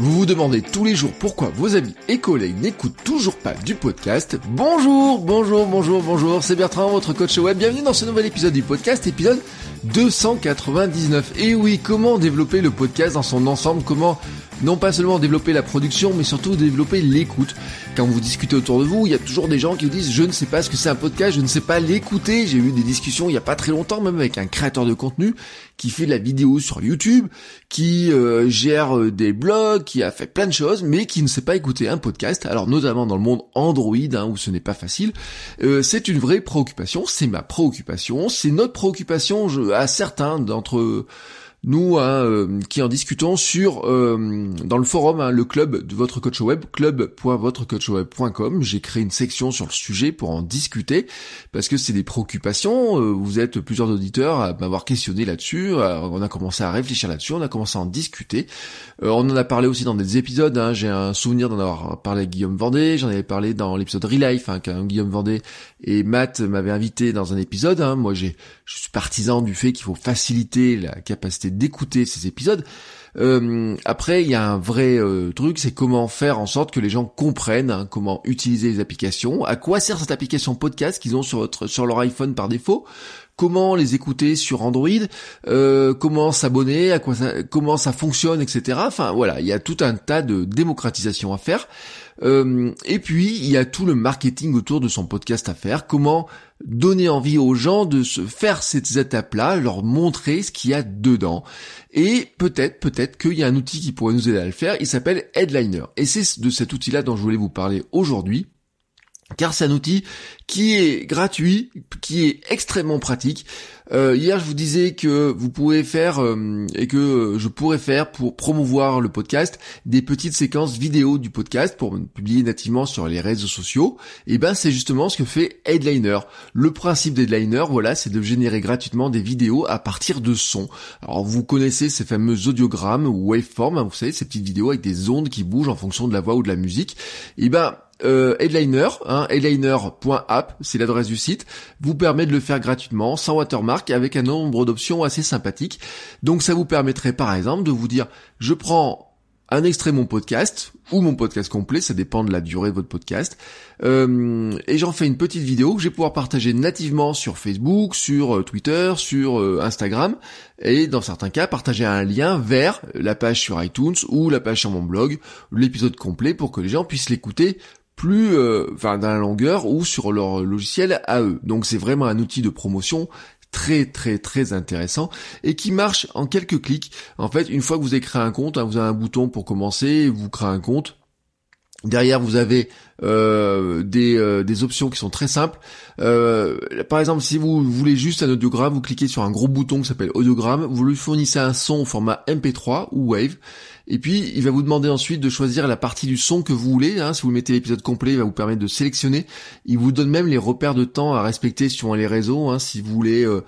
Vous vous demandez tous les jours pourquoi vos amis et collègues n'écoutent toujours pas du podcast. Bonjour, bonjour, bonjour, bonjour, c'est Bertrand, votre coach web. Bienvenue dans ce nouvel épisode du podcast, épisode 299. Et oui, comment développer le podcast dans son ensemble? Comment non pas seulement développer la production, mais surtout développer l'écoute. Quand vous discutez autour de vous, il y a toujours des gens qui vous disent je ne sais pas ce que c'est un podcast, je ne sais pas l'écouter. J'ai eu des discussions il n'y a pas très longtemps, même avec un créateur de contenu qui fait de la vidéo sur YouTube, qui euh, gère euh, des blogs, qui a fait plein de choses, mais qui ne sait pas écouter un podcast. Alors notamment dans le monde Android, hein, où ce n'est pas facile, euh, c'est une vraie préoccupation. C'est ma préoccupation, c'est notre préoccupation je, à certains d'entre nous hein, euh, qui en discutons sur euh, dans le forum hein, le club de votre coach web club.votrecoachweb.com j'ai créé une section sur le sujet pour en discuter parce que c'est des préoccupations. Euh, vous êtes plusieurs auditeurs à m'avoir questionné là-dessus. On a commencé à réfléchir là-dessus on a commencé à en discuter. On en a parlé aussi dans des épisodes hein, j'ai un souvenir d'en avoir parlé avec Guillaume Vendée j'en avais parlé dans l'épisode Relife hein, quand Guillaume Vendée et Matt m'avaient invité dans un épisode moi j'ai je suis partisan du fait qu'il faut faciliter la capacité d'écouter ces épisodes. Euh, après, il y a un vrai euh, truc, c'est comment faire en sorte que les gens comprennent hein, comment utiliser les applications, à quoi sert cette application podcast qu'ils ont sur leur iPhone par défaut, comment les écouter sur Android, euh, comment s'abonner, comment ça fonctionne, etc. Enfin voilà, il y a tout un tas de démocratisation à faire. Euh, et puis il y a tout le marketing autour de son podcast à faire. Comment donner envie aux gens de se faire ces étapes-là, leur montrer ce qu'il y a dedans. Et peut-être, peut-être qu'il y a un outil qui pourrait nous aider à le faire. Il s'appelle Headliner. Et c'est de cet outil-là dont je voulais vous parler aujourd'hui car c'est un outil qui est gratuit, qui est extrêmement pratique. Euh, hier, je vous disais que vous pouvez faire euh, et que je pourrais faire pour promouvoir le podcast des petites séquences vidéo du podcast pour publier nativement sur les réseaux sociaux. Et ben, c'est justement ce que fait Headliner. Le principe d'Headliner, voilà, c'est de générer gratuitement des vidéos à partir de sons. Alors, vous connaissez ces fameux audiogrammes ou waveforms, hein, vous savez, ces petites vidéos avec des ondes qui bougent en fonction de la voix ou de la musique. Et ben, euh, Headliner, hein, headliner.app, c'est l'adresse du site, vous permet de le faire gratuitement, sans watermark, avec un nombre d'options assez sympathiques. Donc ça vous permettrait par exemple de vous dire, je prends un extrait de mon podcast ou mon podcast complet, ça dépend de la durée de votre podcast. Euh, et j'en fais une petite vidéo que je vais pouvoir partager nativement sur Facebook, sur euh, Twitter, sur Instagram, et dans certains cas partager un lien vers la page sur iTunes ou la page sur mon blog, l'épisode complet pour que les gens puissent l'écouter plus euh, enfin dans la longueur ou sur leur logiciel à eux. Donc c'est vraiment un outil de promotion très très très intéressant et qui marche en quelques clics. En fait, une fois que vous avez créé un compte, hein, vous avez un bouton pour commencer, vous créez un compte. Derrière, vous avez euh, des, euh, des, options qui sont très simples. par exemple, si vous voulez juste un audiogramme, vous cliquez sur un gros bouton qui s'appelle audiogramme, vous lui fournissez un son au format MP3 ou Wave, et puis, il va vous demander ensuite de choisir la partie du son que vous voulez. Hein. Si vous mettez l'épisode complet, il va vous permettre de sélectionner. Il vous donne même les repères de temps à respecter sur les réseaux. Hein. Si vous voulez euh,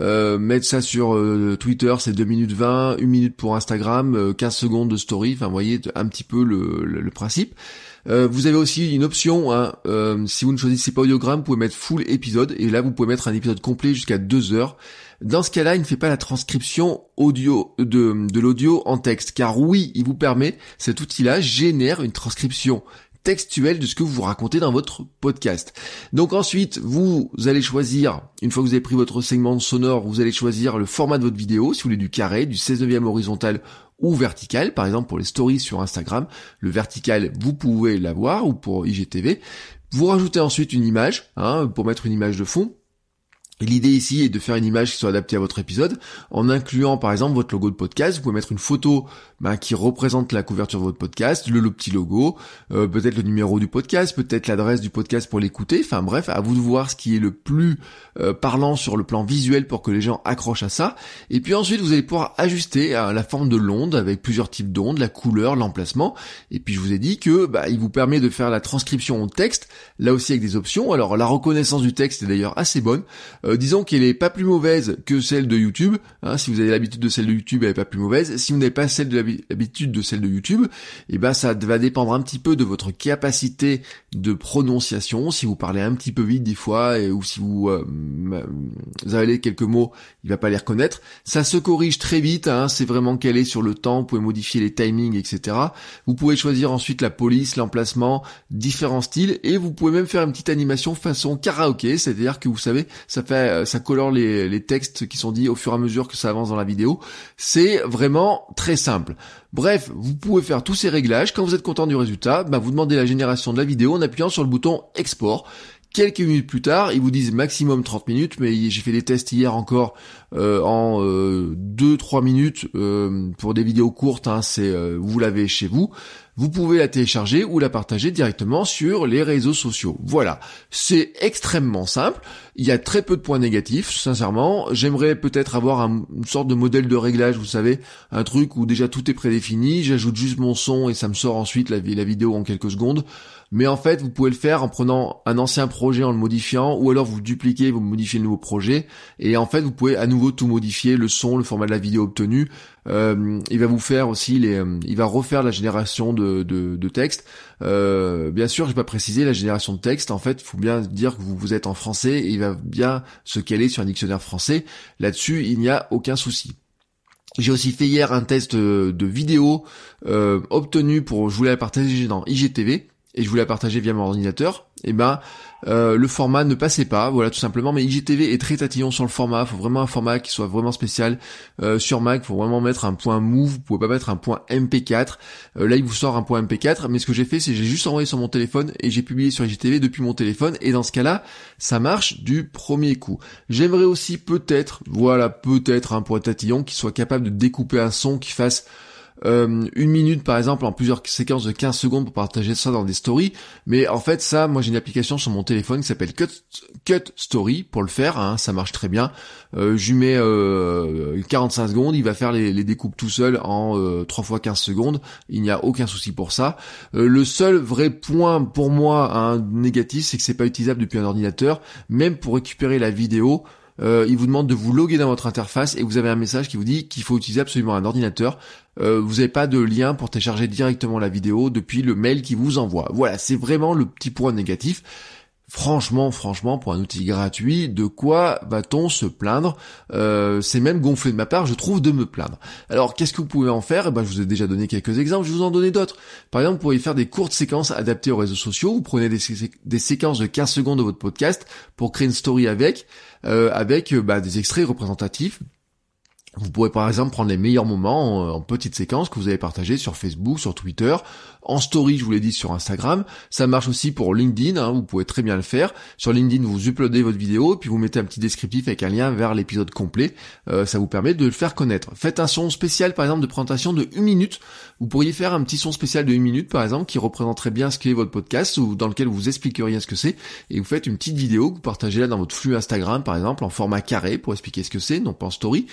euh, mettre ça sur euh, Twitter, c'est 2 minutes 20, 1 minute pour Instagram, 15 secondes de story. Enfin, vous voyez un petit peu le, le, principe. Vous avez aussi une option, hein, si vous ne choisissez pas audiogramme, vous pouvez mettre full épisode, et là vous pouvez mettre un épisode complet jusqu'à 2 heures. Dans ce cas-là, il ne fait pas la transcription audio de, de l'audio en texte, car oui, il vous permet, cet outil-là génère une transcription textuelle de ce que vous racontez dans votre podcast. Donc ensuite, vous allez choisir, une fois que vous avez pris votre segment sonore, vous allez choisir le format de votre vidéo, si vous voulez du carré, du 16 neuvième horizontal ou vertical, par exemple pour les stories sur Instagram. Le vertical, vous pouvez l'avoir, ou pour IGTV. Vous rajoutez ensuite une image, hein, pour mettre une image de fond. L'idée ici est de faire une image qui soit adaptée à votre épisode, en incluant par exemple votre logo de podcast. Vous pouvez mettre une photo ben, qui représente la couverture de votre podcast, le, petit logo, euh, peut-être le numéro du podcast, peut-être l'adresse du podcast pour l'écouter. Enfin bref, à vous de voir ce qui est le plus euh, parlant sur le plan visuel pour que les gens accrochent à ça. Et puis ensuite, vous allez pouvoir ajuster à la forme de l'onde avec plusieurs types d'ondes, la couleur, l'emplacement. Et puis je vous ai dit que bah, il vous permet de faire la transcription en texte, là aussi avec des options. Alors la reconnaissance du texte est d'ailleurs assez bonne. Euh, disons qu'elle est pas plus mauvaise que celle de YouTube. Hein, si vous avez l'habitude de celle de YouTube, elle est pas plus mauvaise. Si vous n'avez pas celle de l'habitude de celle de YouTube, eh ben ça va dépendre un petit peu de votre capacité de prononciation. Si vous parlez un petit peu vite des fois, ou si vous, euh, vous avez quelques mots, il va pas les reconnaître. Ça se corrige très vite. Hein, c'est vraiment calé sur le temps. Vous pouvez modifier les timings, etc. Vous pouvez choisir ensuite la police, l'emplacement, différents styles, et vous pouvez même faire une petite animation façon karaoké, c'est-à-dire que vous savez, ça fait euh, ça colore les, les textes qui sont dits au fur et à mesure que ça avance dans la vidéo. C'est vraiment très simple. Bref, vous pouvez faire tous ces réglages. Quand vous êtes content du résultat, bah vous demandez la génération de la vidéo en appuyant sur le bouton export. Quelques minutes plus tard, ils vous disent maximum 30 minutes, mais j'ai fait des tests hier encore euh, en 2-3 euh, minutes euh, pour des vidéos courtes, hein, c'est vous l'avez chez vous. Vous pouvez la télécharger ou la partager directement sur les réseaux sociaux. Voilà, c'est extrêmement simple. Il y a très peu de points négatifs, sincèrement. J'aimerais peut-être avoir une sorte de modèle de réglage, vous savez, un truc où déjà tout est prédéfini, j'ajoute juste mon son et ça me sort ensuite la, vidéo en quelques secondes. Mais en fait, vous pouvez le faire en prenant un ancien projet, en le modifiant, ou alors vous dupliquez, vous modifiez le nouveau projet, et en fait, vous pouvez à nouveau tout modifier, le son, le format de la vidéo obtenu. Euh, il va vous faire aussi les, euh, il va refaire la génération de, de, de texte. Euh, bien sûr, je vais pas préciser la génération de texte. En fait, faut bien dire que vous, vous êtes en français et il va bien se caler sur un dictionnaire français. Là-dessus, il n'y a aucun souci. J'ai aussi fait hier un test de, vidéo euh, obtenu pour, je voulais la partager dans IGTV et je voulais la partager via mon ordinateur, eh ben euh, le format ne passait pas, voilà tout simplement. Mais IGTV est très tatillon sur le format, faut vraiment un format qui soit vraiment spécial. Euh, sur Mac, faut vraiment mettre un point move, vous pouvez pas mettre un point MP4. Euh, là, il vous sort un point MP4, mais ce que j'ai fait, c'est j'ai juste envoyé sur mon téléphone et j'ai publié sur IGTV depuis mon téléphone. Et dans ce cas-là, ça marche du premier coup. J'aimerais aussi peut-être, voilà, peut-être un point tatillon qui soit capable de découper un son qui fasse euh, une minute par exemple en plusieurs séquences de 15 secondes pour partager ça dans des stories. Mais en fait ça, moi j'ai une application sur mon téléphone qui s'appelle Cut, Story pour le faire, hein, ça marche très bien. Euh, je lui mets euh, 45 secondes, il va faire les, découpes tout seul en euh, 3 fois 15 secondes, il n'y a aucun souci pour ça. Euh, le seul vrai point pour moi un négatif, c'est que c'est pas utilisable depuis un ordinateur, même pour récupérer la vidéo. Euh, il vous demande de vous loguer dans votre interface et vous avez un message qui vous dit qu'il faut utiliser absolument un ordinateur. Euh, vous n'avez pas de lien pour télécharger directement la vidéo depuis le mail qui vous envoie. Voilà, c'est vraiment le petit point négatif. Franchement, franchement, pour un outil gratuit, de quoi va-t-on se plaindre? Euh, C'est même gonflé de ma part, je trouve, de me plaindre. Alors, qu'est-ce que vous pouvez en faire? Eh ben, Je vous ai déjà donné quelques exemples, je vais vous en donner d'autres. Par exemple, vous pourriez faire des courtes séquences adaptées aux réseaux sociaux. Vous prenez des, séquences de 15 secondes de votre podcast pour créer une story avec, euh, avec euh, bah, des extraits représentatifs vous pourrez par exemple prendre les meilleurs moments en, petites séquences que vous avez partagées sur Facebook, sur Twitter, en story, je vous l'ai dit, sur Instagram. Ça marche aussi pour LinkedIn, hein, vous pouvez très bien le faire. Sur LinkedIn, vous uploadez votre vidéo, puis vous mettez un petit descriptif avec un lien vers l'épisode complet. Euh, ça vous permet de le faire connaître. Faites un son spécial, par exemple, de présentation de une minute. Vous pourriez faire un petit son spécial de une minute, par exemple, qui représenterait bien ce qu'est votre podcast, ou dans lequel vous expliqueriez ce que c'est, et vous faites une petite vidéo que vous partagez là dans votre flux Instagram, par exemple, en format carré, pour expliquer ce que c'est, non pas en story.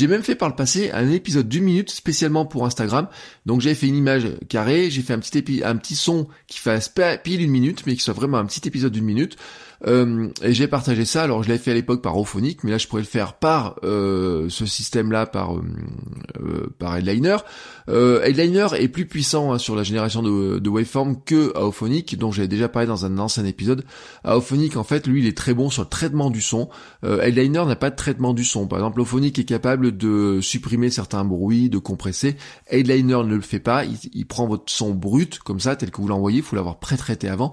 J'ai même fait par le passé un épisode d'une minute spécialement pour Instagram. Donc j'avais fait une image carrée, j'ai fait un petit un petit son qui fasse pile une minute, mais qui soit vraiment un petit épisode d'une minute. Euh, et j'ai partagé ça. Alors je l'avais fait à l'époque par Ophonic, mais là je pourrais le faire par euh, ce système-là, par euh, euh par Headliner. Euh, Headliner est plus puissant hein, sur la génération de, de waveform que Aophonic, dont j'avais déjà parlé dans un ancien épisode. Aophonic, en fait, lui, il est très bon sur le traitement du son. Euh, Headliner n'a pas de traitement du son. Par exemple, Aophonic est capable de supprimer certains bruits, de compresser. Headliner ne le fait pas. Il, il prend votre son brut comme ça, tel que vous l'envoyez. Il faut l'avoir pré-traité avant.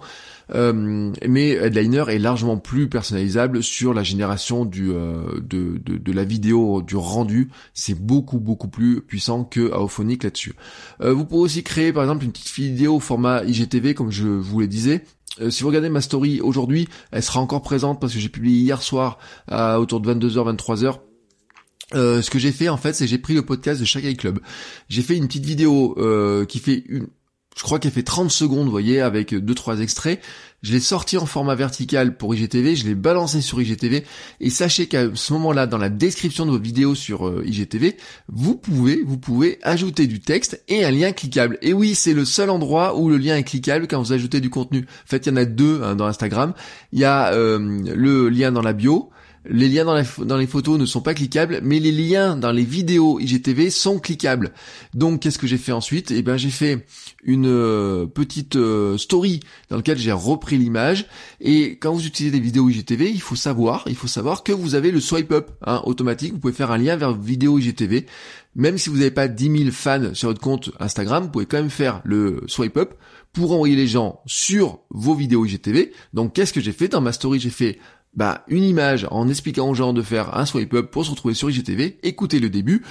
Mais Headliner est largement plus personnalisable sur la génération du, euh, de, de, de, la vidéo, du rendu. C'est beaucoup beaucoup plus puissant que Aophonic là-dessus. Euh, vous pouvez aussi créer par exemple une petite vidéo au format IGTV comme je vous le disais euh, si vous regardez ma story aujourd'hui, elle sera encore présente parce que j'ai publié hier soir à autour de 22h, 23h. Euh, ce que j'ai fait en fait, c'est j'ai pris le podcast de Shagai Club. J'ai fait une petite vidéo euh, qui fait une, je crois qu'elle fait 30 secondes, vous voyez, avec deux trois extraits. Je l'ai sorti en format vertical pour IGTV, je l'ai balancé sur IGTV et sachez qu'à ce moment-là, dans la description de vos vidéos sur euh, IGTV, vous pouvez, vous pouvez ajouter du texte et un lien cliquable. Et oui, c'est le seul endroit où le lien est cliquable quand vous ajoutez du contenu. En fait, il y en a deux hein, dans Instagram. Il y a euh, le lien dans la bio les liens dans, les photos ne sont pas cliquables, mais les liens dans les vidéos IGTV sont cliquables. Donc qu'est-ce que j'ai fait ensuite? Eh ben j'ai fait une euh, petite euh, story dans laquelle j'ai repris l'image. Et quand vous utilisez des vidéos IGTV, il faut savoir, il faut savoir que vous avez le swipe up hein, automatique. Vous pouvez faire un lien vers vidéo IGTV. Même si vous n'avez pas 10 000 fans sur votre compte Instagram, vous pouvez quand même faire le swipe up pour envoyer les gens sur vos vidéos IGTV. Donc qu'est-ce que j'ai fait? Dans ma story J'ai fait bah, une image en expliquant aux gens de faire un swipe up pour se retrouver sur IGTV, écoutez le début,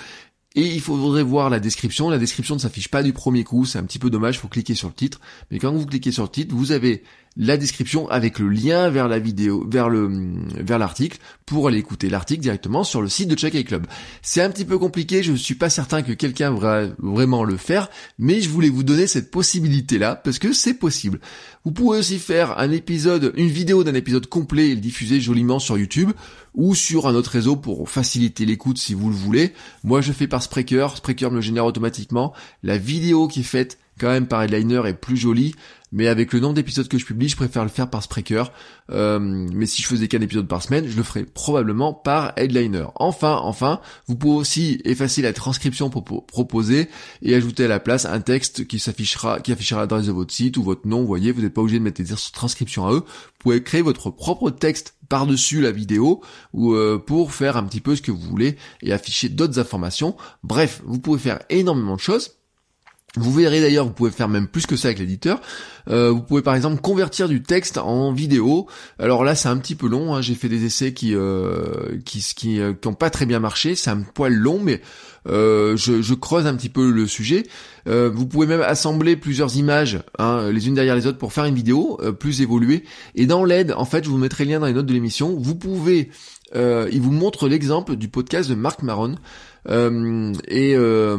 et il faudrait voir la description. La description ne s'affiche pas du premier coup, c'est un petit peu dommage, faut cliquer sur le titre. Mais quand vous cliquez sur le titre, vous avez la description avec le lien vers la vidéo, vers le, vers l'article pour aller écouter l'article directement sur le site de Check Club. C'est un petit peu compliqué, je ne suis pas certain que quelqu'un va vraiment le faire, mais je voulais vous donner cette possibilité-là parce que c'est possible. Vous pouvez aussi faire un épisode, une vidéo d'un épisode complet et le diffuser joliment sur YouTube ou sur un autre réseau pour faciliter l'écoute si vous le voulez. Moi, je fais par Spreaker, Spreaker me le génère automatiquement. La vidéo qui est faite quand même par Headliner est plus jolie mais avec le nombre d'épisodes que je publie, je préfère le faire par Spreaker. Euh, mais si je faisais qu'un épisode par semaine, je le ferais probablement par Headliner. Enfin, enfin, vous pouvez aussi effacer la transcription pour proposer et ajouter à la place un texte qui s'affichera, qui affichera l'adresse de votre site ou votre nom. Vous voyez, vous n'êtes pas obligé de mettre des transcriptions à eux. Vous pouvez créer votre propre texte par-dessus la vidéo ou euh, pour faire un petit peu ce que vous voulez et afficher d'autres informations. Bref, vous pouvez faire énormément de choses. Vous verrez d'ailleurs, vous pouvez faire même plus que ça avec l'éditeur. Euh, vous pouvez par exemple convertir du texte en vidéo. Alors là, c'est un petit peu long. Hein. J'ai fait des essais qui euh, qui qui, euh, qui pas très bien marché. C'est un poil long, mais je, je, creuse un petit peu le sujet. vous pouvez même assembler plusieurs images, hein, les unes derrière les autres, pour faire une vidéo plus évoluée. Et dans l'aide, en fait, je vous mettrai le lien dans les notes de l'émission. Vous pouvez, il vous montre l'exemple du podcast de Marc Maron. Euh, et euh,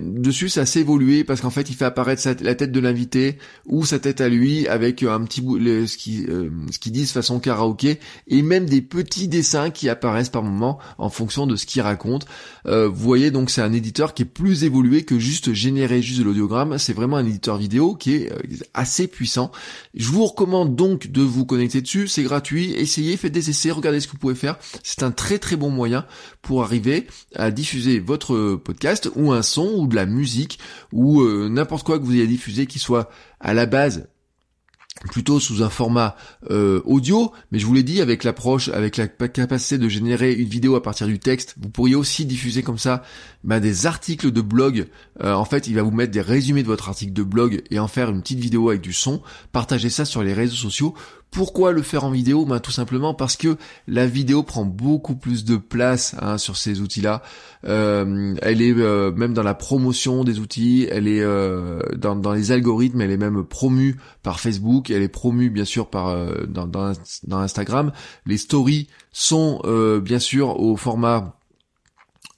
dessus, ça s'est évolué parce qu'en fait, il fait apparaître la tête de l'invité ou sa tête à lui avec un petit bout, ce qui euh, ce qu'ils disent façon karaoké et même des petits dessins qui apparaissent par moment en fonction de ce qu'il raconte. vous voyez, donc c'est un éditeur qui est plus évolué que juste générer juste de l'audiogramme. C'est vraiment un éditeur vidéo qui est assez puissant. Je vous recommande donc de vous connecter dessus. C'est gratuit. Essayez, faites des essais, regardez ce que vous pouvez faire. C'est un très très bon moyen pour arriver à diffuser votre podcast ou un son ou de la musique ou euh, n'importe quoi que vous ayez diffusé qui soit à la base plutôt sous un format euh, audio, mais je vous l'ai dit, avec l'approche, avec la capacité de générer une vidéo à partir du texte, vous pourriez aussi diffuser comme ça bah, des articles de blog. Euh, en fait, il va vous mettre des résumés de votre article de blog et en faire une petite vidéo avec du son. Partagez ça sur les réseaux sociaux pourquoi le faire en vidéo? Ben, Tout simplement parce que la vidéo prend beaucoup plus de place hein, sur ces outils-là. Euh, elle est euh, même dans la promotion des outils, elle est euh, dans, les algorithmes, elle est même promue par Facebook, elle est promue bien sûr par dans, dans Instagram. Les stories sont bien sûr au format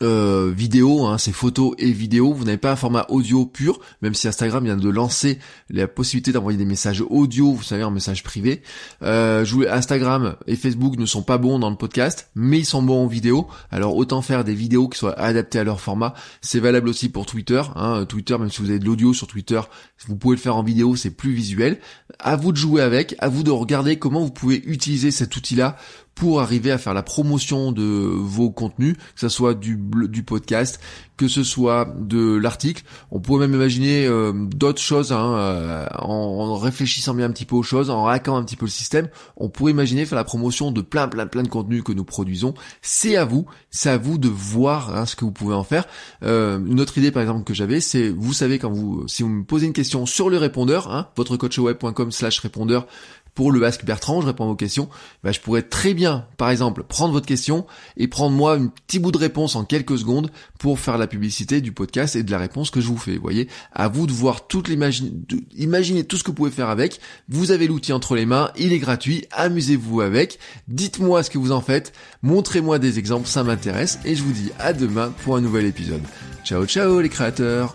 euh, vidéo, hein, c'est photos et vidéos. Vous n'avez pas un format audio pur, même si Instagram vient de lancer la possibilité d'envoyer des messages audio, vous savez, en message privé. Euh, Instagram et Facebook ne sont pas bons dans le podcast, mais ils sont bons en vidéo. Alors autant faire des vidéos qui soient adaptées à leur format. C'est valable aussi pour Twitter. Hein. Twitter, même si vous avez de l'audio sur Twitter, vous pouvez le faire en vidéo, c'est plus visuel. À vous de jouer avec, à vous de regarder comment vous pouvez utiliser cet outil-là pour arriver à faire la promotion de vos contenus, que ce soit du, podcast, que ce soit de l'article. On pourrait même imaginer euh, d'autres choses hein, euh, en, réfléchissant bien un petit peu aux choses, en hackant un petit peu le système. On pourrait imaginer faire la promotion de plein plein plein de contenus que nous produisons. C'est à vous, c'est à vous de voir hein, ce que vous pouvez en faire. Euh, une autre idée par exemple que j'avais, c'est vous savez quand vous si vous me posez une question sur le répondeur, hein, votrecoachweb.com slash répondeur, pour le Ask Bertrand, je réponds à vos questions, bah, je pourrais très bien, par exemple, prendre votre question et prendre moi un petit bout de réponse en quelques secondes pour faire la publicité du podcast et de la réponse que je vous fais. Vous voyez, à vous de voir toute l'imagine, imaginez tout ce que vous pouvez faire avec. Vous avez l'outil entre les mains, il est gratuit, amusez-vous avec. Dites-moi ce que vous en faites, montrez-moi des exemples, ça m'intéresse et je vous dis à demain pour un nouvel épisode. Ciao ciao les créateurs